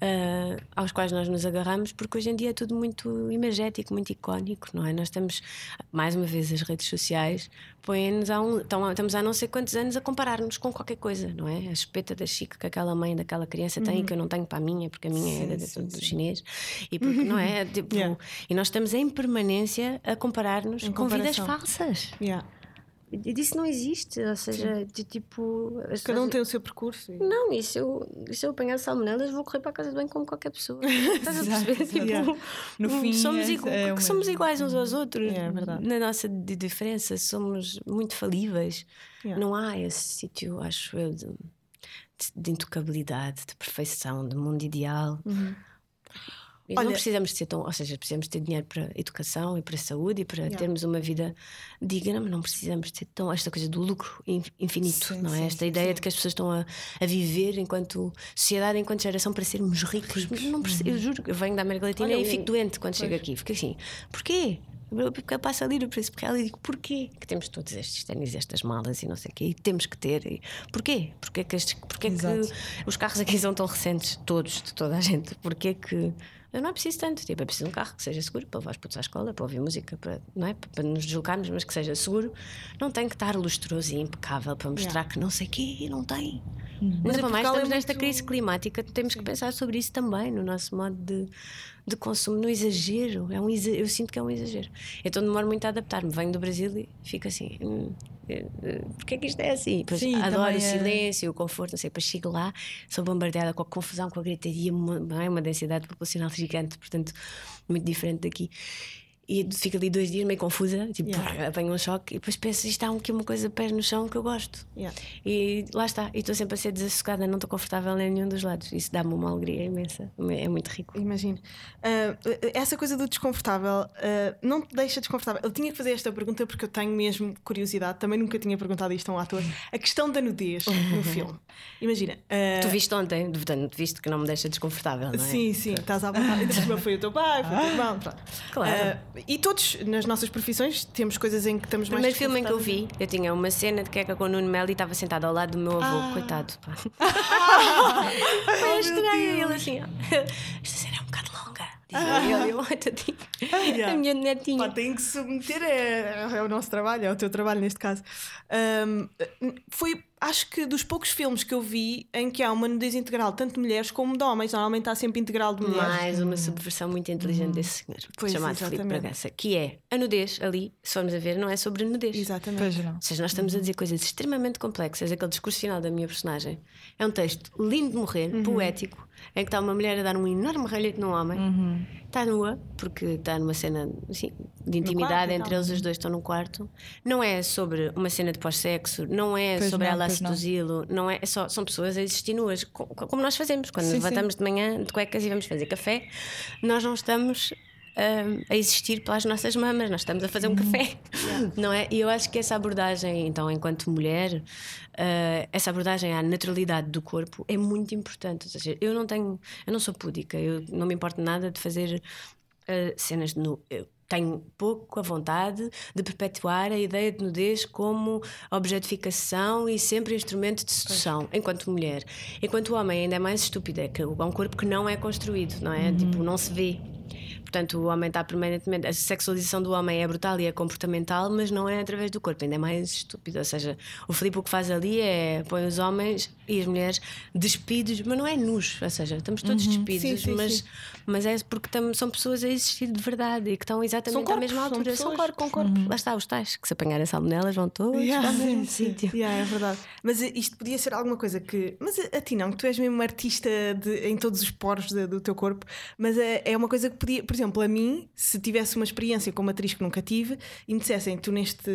eh, aos quais nós nos agarramos, porque hoje em dia é tudo muito imagético, muito icónico, não é? Nós estamos, mais uma vez, as redes sociais põem-nos há um. Estão, estamos há não sei quantos anos a comparar-nos com qualquer coisa, não é? A espeta da chique que aquela mãe daquela criança tem, que eu não tenho para a minha, porque a minha é da- do, do chinês, e porque, não é? [laughs] Tipo, Yeah. E nós estamos em permanência a comparar-nos com vidas falsas. Yeah. E disso não existe, ou seja, de tipo. Cada um tem o seu percurso. e- Não, e se eu, se eu apanhar salmonelas, vou correr para a casa de banho como qualquer pessoa. [laughs] Estás a perceber? Tipo, Yeah. No fim, somos, é- igu- é uma- somos iguais uns aos outros. É verdade. Na nossa di- diferença, somos muito falíveis. Yeah. Não há esse sítio, acho eu, de, de- de intocabilidade, de perfeição, de mundo ideal. E Olha- não precisamos de ser tão, ou seja, precisamos ter dinheiro para educação e para saúde e para termos uma vida digna, mas não precisamos de ser tão esta coisa do lucro in- infinito, Sim, não é? sim, esta sim, ideia de que as pessoas estão a, a viver enquanto sociedade, enquanto geração para sermos ricos. Mas não preciso, eu juro, eu venho da América Latina Olha, e o- fico doente quando chego aqui. Fico assim, porquê? Porque eu passo ali no príncipe real e digo porquê que temos todos estes ténis, estas malas e não sei o quê, e temos que ter. E porquê? Porquê que, estes, porquê que os carros aqui são tão recentes, todos, de toda a gente? Porquê que. Eu não é preciso tanto, tipo, é preciso um carro que seja seguro para levar os putos à escola, para ouvir música, para, não é? para nos deslocarmos, mas que seja seguro. Não tem que estar lustroso e impecável para mostrar que não sei o quê e não tem. Mas Ainda para mais, Portugal é estamos nesta muito- crise climática, temos que pensar sobre isso também, no nosso modo de, de consumo, no exagero. É um exa- eu sinto que é um exagero. Então demoro muito a adaptar-me. Venho do Brasil e fico assim. Hum, eh, eh, Porquê é que isto é assim? Depois Sim, adoro o é- silêncio, o conforto, não sei. Depois chego lá, sou bombardeada com a confusão, com a gritaria, uma, é? uma densidade populacional gigante, portanto, muito diferente daqui. E fico ali dois dias meio confusa, tipo, Yeah. apanho um choque e depois penso, isto há aqui uma coisa pés no chão que eu gosto. Yeah. E lá está, e estou sempre a ser desassossegada, não estou confortável em nenhum dos lados. Isso dá-me uma alegria imensa, é muito rico. Imagino. Ah, essa coisa do desconfortável ah, não te deixa desconfortável. Eu tinha que fazer esta pergunta porque eu tenho mesmo curiosidade. Também nunca tinha perguntado isto a um ator. A questão da nudez no [laughs] filme. Imagina. ah, Tu viste ontem, portanto, viste que não me deixa desconfortável, não é? Sim, sim, estás à vontade. Foi o teu pai, foi o teu irmão. pronto. Claro. Ah, e todos, nas nossas profissões, temos coisas em que estamos O mais primeiro filme em que eu vi, eu tinha uma cena de queca com o Nuno Melo e estava sentado ao lado do meu avô, Ah. coitado. Pá. [laughs] Foi estranho, ele assim, esta cena é um bocado longa. Ele, eu, "Ai, tadinho." Yeah. A minha netinha. Pá, tem que submeter, é, é o nosso trabalho, é o teu trabalho neste caso. Ahm, foi acho que dos poucos filmes que eu vi em que há uma nudez integral, tanto de mulheres como de homens, normalmente há sempre integral de mulheres. Mais uma subversão muito inteligente desse senhor, Pois, chamado Filipe exatamente. Bragança, que é a nudez ali, se formos a ver, não é sobre nudez. Exatamente. Pois não. Ou seja, nós estamos a dizer coisas extremamente complexas. Aquele discurso final da minha personagem é um texto lindo de morrer, poético, em que está uma mulher a dar um enorme ralhete num homem, está nua, porque está numa cena assim, de intimidade quarto entre tal. eles, os dois estão num quarto. Não é sobre uma cena de pós-sexo, não é Pois sobre não, ela a pois não. seduzi-lo, não é, é só, são pessoas a existir nuas, co- como nós fazemos quando Sim, nos sim. levantamos de manhã de cuecas e vamos fazer café. Nós não estamos hum, a existir pelas nossas mamas, nós estamos a fazer um café, [laughs] não é? E eu acho que essa abordagem, então, enquanto mulher, ah, essa abordagem à naturalidade do corpo é muito importante. Ou seja, eu não tenho, eu não sou púdica, eu não me importo nada de fazer ah, cenas de nu. Eu tenho pouco a vontade de perpetuar a ideia de nudez como objetificação e sempre instrumento de sedução, enquanto mulher. Enquanto homem ainda é mais estúpido, é que é um corpo que não é construído, não é? Tipo, não se vê. Portanto, o homem está permanentemente. A sexualização do homem é brutal e é comportamental, mas não é através do corpo, ainda é mais estúpido. Ou seja, o Filipe o que faz ali é põe os homens e as mulheres despidos, mas não é nus. Ou seja, estamos todos despidos, Sim, sim, mas, sim. mas é porque tam- são pessoas a existir de verdade e que estão exatamente São à mesma corpos, são altura. São, pessoas. corpo com corpo. Lá está, os tais que se apanharem salmonelas vão todos Yeah, para o mesmo sítio. Yeah, é verdade. Mas isto podia ser alguma coisa que. Mas a, a ti não, que tu és mesmo artista de- em todos os poros de- do teu corpo, mas é, é uma coisa que podia. Por exemplo, a mim, se tivesse uma experiência como atriz que nunca tive e me dissessem tu neste,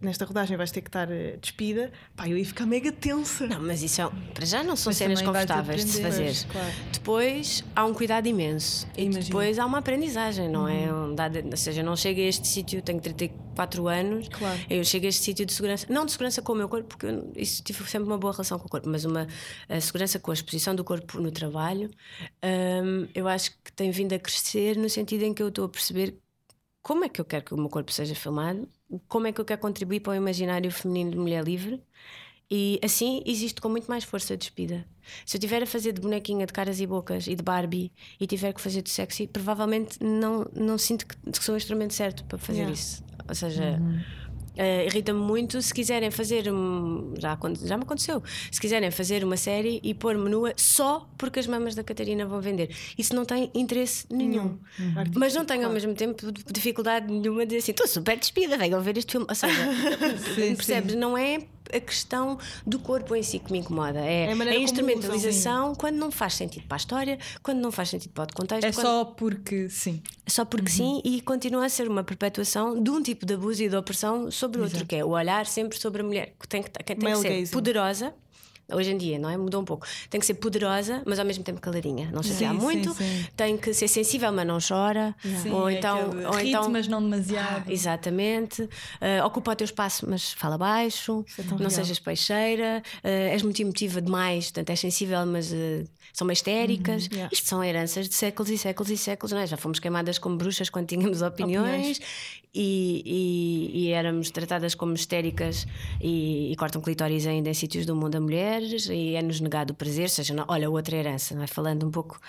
nesta rodagem vais ter que estar eh, despida, pá, eu ia ficar mega tensa. Não, mas isso é, para já não são Mas cenas confortáveis de se fazer. Pois, claro. Depois há um cuidado imenso. E depois há uma aprendizagem, não é? Um dado, ou seja, eu não chego a este sítio, tenho 34 anos, Claro. eu chego a este sítio de segurança, não de segurança com o meu corpo, porque eu, isso tive sempre uma boa relação com o corpo, mas uma a segurança com a exposição do corpo no trabalho, hum, eu acho que tem vindo a crescer no sentido em que eu estou a perceber como é que eu quero que o meu corpo seja filmado, como é que eu quero contribuir para o imaginário feminino de mulher livre. E assim existe com muito mais força despida. Se eu tiver a fazer de bonequinha de caras e bocas e de Barbie e tiver que fazer de sexy, provavelmente não, não sinto que, que sou o instrumento certo para fazer Yeah. isso. Ou seja, eh, irrita-me muito se quiserem fazer um, já, já me aconteceu se quiserem fazer uma série e pôr-me nua só porque as mamas da Catarina vão vender. Isso não tem interesse nenhum. Artístico, mas não tenho ao mesmo tempo dificuldade nenhuma de dizer assim estou super despida, venham ver este filme. Ou seja, [laughs] Sim, percebes, sim. não é a questão do corpo em si que me incomoda é, É a a, instrumentalização quando não faz sentido para a história quando não faz sentido para o contexto É quando- só porque sim. só porque sim e continua a ser uma perpetuação de um tipo de abuso e de opressão sobre o outro, que é o olhar sempre sobre a mulher, que tem que, que, tem que ser poderosa. Hoje em dia, não é? Mudou um pouco. Tem que ser poderosa, mas ao mesmo tempo caladinha. Não Sim, chatear sim, muito. sim. Tem que ser sensível, mas não chora. Sim, ou é então. aquele Ou rite, então mas não demasiado. Exatamente. Ah, ocupa o teu espaço, mas fala baixo. é não real. sejas peixeira. ah, és muito emotiva demais, portanto, és sensível, mas ah, são mais histéricas. Uhum, yeah. Isto são heranças de séculos e séculos e séculos. Não é? Já fomos queimadas como bruxas quando tínhamos opiniões, E, e- e éramos tratadas como histéricas e, e cortam clitóris ainda em sítios do mundo a e é-nos negado o prazer. Seja, não- olha, outra herança, não é? Falando um pouco.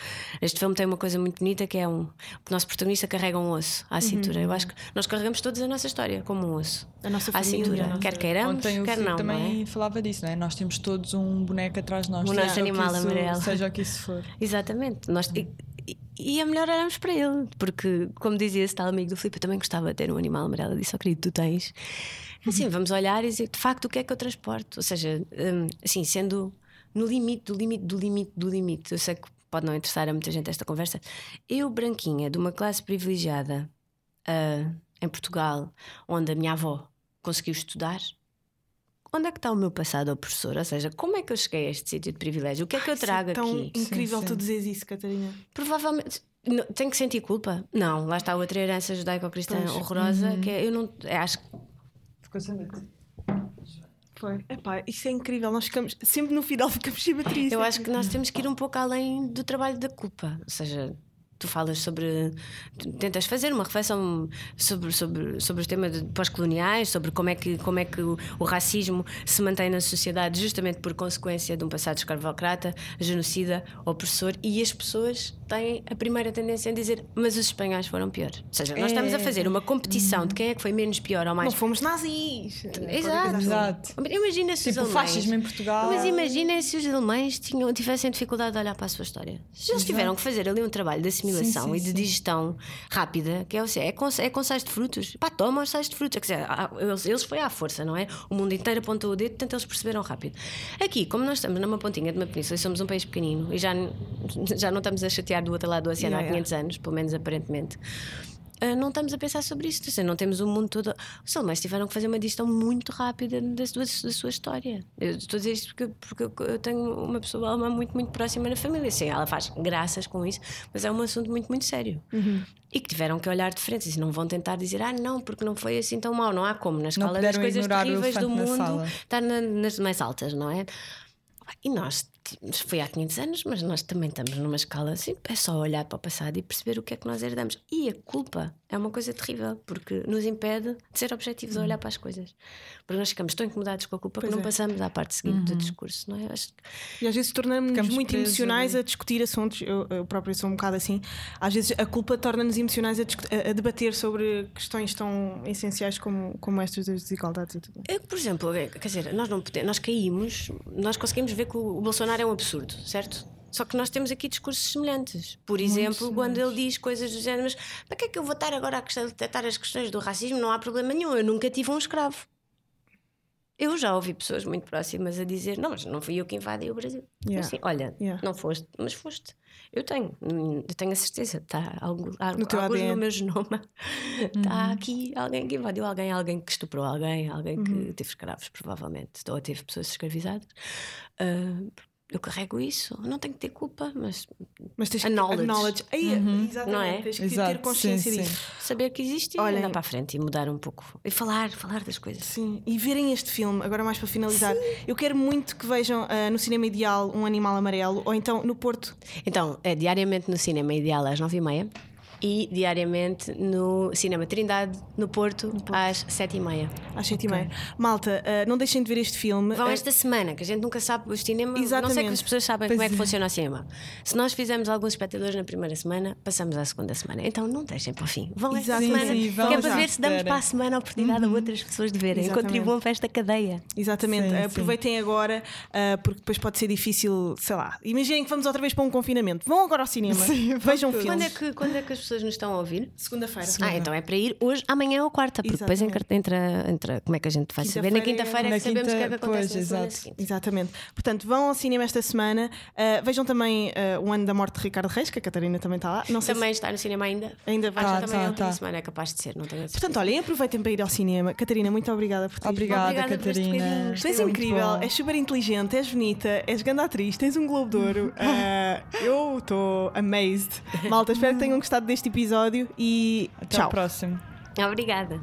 Este filme tem uma coisa muito bonita que é um. O nosso protagonista carrega um osso à cintura. Eu acho que nós carregamos todos a nossa história como um osso. A nossa à família, cintura. a nossa- Quer queiramos, Ontem o quer não. não é? também falava disso, não é? Nós temos todos um boneco atrás de nós. O nosso animal isso- amarelo. Seja o que isso for. Exatamente. Nós, e, e- e é melhor olharmos para ele, porque, como dizia esse tal amigo do Filipe, eu também gostava de ter um animal amarelo. Eu disse, oh querido, tu tens. Assim, vamos olhar e dizer, de facto, o que é que eu transporto? Ou seja, hum, assim, sendo no limite, do limite, do limite, do limite. Eu sei que pode não interessar a muita gente esta conversa. Eu, branquinha, de uma classe privilegiada ah, em Portugal, onde a minha avó conseguiu estudar. Onde é que está o meu passado opressor? Ou seja, como é que eu cheguei a este sítio de privilégio? O que é que eu Isso é trago tão aqui? incrível Sim, tu sim. dizes isso, Catarina. Provavelmente. Não, tenho que sentir culpa? Não, lá está outra herança judaico-cristã horrorosa que é, eu não é, acho que Ficou sem medo. Foi. Epá, isso é incrível. Nós ficamos, sempre no final ficamos sem bateria. eu acho que nós temos que ir um pouco além do trabalho da culpa. Ou seja, Tu falas sobre. Tu tentas fazer uma reflexão sobre, sobre, sobre o tema de pós-coloniais, sobre como é que, como é que o, o, racismo se mantém na sociedade justamente por consequência de um passado escravocrata, genocida, opressor, e as pessoas têm a primeira tendência a dizer, mas os espanhóis foram piores. Ou seja, nós é. estamos a fazer uma competição de quem é que foi menos pior ou mais. Não fomos nazis. Exato. Exato. Imagina se tipo, os alemães. fascismo em Portugal. Mas imagina se os alemães tinham, tivessem dificuldade de olhar para a sua história. Se eles tiveram que fazer ali um trabalho de assimilação sim, sim, e de digestão rápida, que é, é, com, é com sais de frutos. Pá, toma os sais de frutos. Quer dizer, eles, eles foi à força, não é? O mundo inteiro apontou o dedo, portanto eles perceberam rápido. Aqui, como nós estamos numa pontinha de uma península e somos um país pequenino e já, [laughs] já não estamos a chatear do outro lado do oceano yeah, há 500 yeah. anos, pelo menos aparentemente. Uh, não estamos a pensar sobre isso. Seja, não temos o mundo todo. Os alemães tiveram que fazer uma digestão muito rápida da sua, da sua história. Eu estou a dizer isto porque, porque eu tenho uma pessoa alemã muito, muito próxima na família. Sim, ela faz graças com isso, mas é um assunto muito, muito sério. Uhum. E que tiveram que olhar de frente. E não vão tentar dizer, ah, não, porque não foi assim tão mal. Não há como. Na escala das coisas terríveis do mundo, está na, nas mais altas, não é? E nós foi há 500 anos, mas nós também estamos numa escala assim. É só olhar para o passado e perceber o que é que nós herdamos. E a culpa é uma coisa terrível, porque nos impede de ser objetivos a olhar para as coisas. Porque nós ficamos tão incomodados com a culpa pois que não é. passamos à parte seguinte uhum. do discurso, não é? Acho que... E às vezes tornamos-nos muito emocionais ali. a discutir assuntos. Eu, eu próprio sou um bocado assim. Às vezes a culpa torna-nos emocionais a, a, a, debater sobre questões tão essenciais como, como estas das desigualdades e tudo. Eu, por exemplo, quer dizer, nós não podemos, nós caímos, nós conseguimos ver que o Bolsonaro é um absurdo, certo? Só que nós temos aqui discursos semelhantes. Por exemplo, quando ele diz coisas do género, mas para que é que eu vou estar agora a detectar as questões do racismo? Não há problema nenhum, eu nunca tive um escravo. Eu já ouvi pessoas muito próximas a dizer: Não, mas não fui eu que invadi o Brasil. Yeah. Assim, olha, yeah. não foste, mas foste. Eu tenho, eu tenho a certeza. Está algo, no teu alguns ADN. no meu genoma. Está uhum. aqui alguém que invadiu alguém, alguém que estuprou alguém, alguém que uhum. teve escravos, provavelmente, ou teve pessoas escravizadas. Uh, eu carrego isso, não tenho que ter culpa, mas, mas tens a knowledge. knowledge. Aí, uhum. Exatamente, não é? tens que Exato, ter consciência sim, disso. Sim. Saber que existe e Olhem, andar para a frente e mudar um pouco. E falar, falar das coisas. Sim, e verem este filme, agora mais para finalizar, sim. eu quero muito que vejam uh, no Cinema Ideal um animal amarelo ou então no Porto. Então, é diariamente no Cinema Ideal às nove e meia e diariamente no Cinema Trindade, no Porto, no Porto. às sete e meia. Às sete okay. e meia. Malta, uh, não deixem de ver este filme. Vão uh, esta semana, que a gente nunca sabe o cinema. Exatamente. Não sei que as pessoas sabem pois como é que é. funciona o cinema. Se nós fizermos alguns espectadores na primeira semana, passamos à segunda semana. Então não deixem para o fim. Vão esta semana, sim, que é para ver se damos para a semana a oportunidade uhum. a outras pessoas de verem. Exatamente. Contribuam para esta cadeia. Exatamente. Sim, Aproveitem sim. agora, uh, porque depois pode ser difícil, sei lá. Imaginem que vamos outra vez para um confinamento. Vão agora ao cinema. Sim, Vejam filmes. Quando é, que, quando é que as pessoas nos estão a ouvir? Segunda-feira. Ah, então é para ir hoje, amanhã ou quarta, porque Exatamente. depois entra, entra. Como é que a gente vai saber? Na quinta-feira é que sabemos o que é que acontece pois, na seguinte. Exatamente. Portanto, vão ao cinema esta semana. Uh, vejam também uh, o ano da morte de Ricardo Reis, que a Catarina também está lá. Não sei também se... está no cinema ainda. Ainda vai. Ah, também tá, tá. semana é capaz de ser, não tenho Portanto, olhem, aproveitem para ir ao cinema. Catarina, muito obrigada por ter Obrigada, obrigada Catarina. Tu és incrível, és super inteligente, és bonita, és grande atriz, tens um Globo de Ouro. Uh, [laughs] eu estou amazed. Malta, espero que tenham gostado deste episódio e Até tchau. próximo. Obrigada.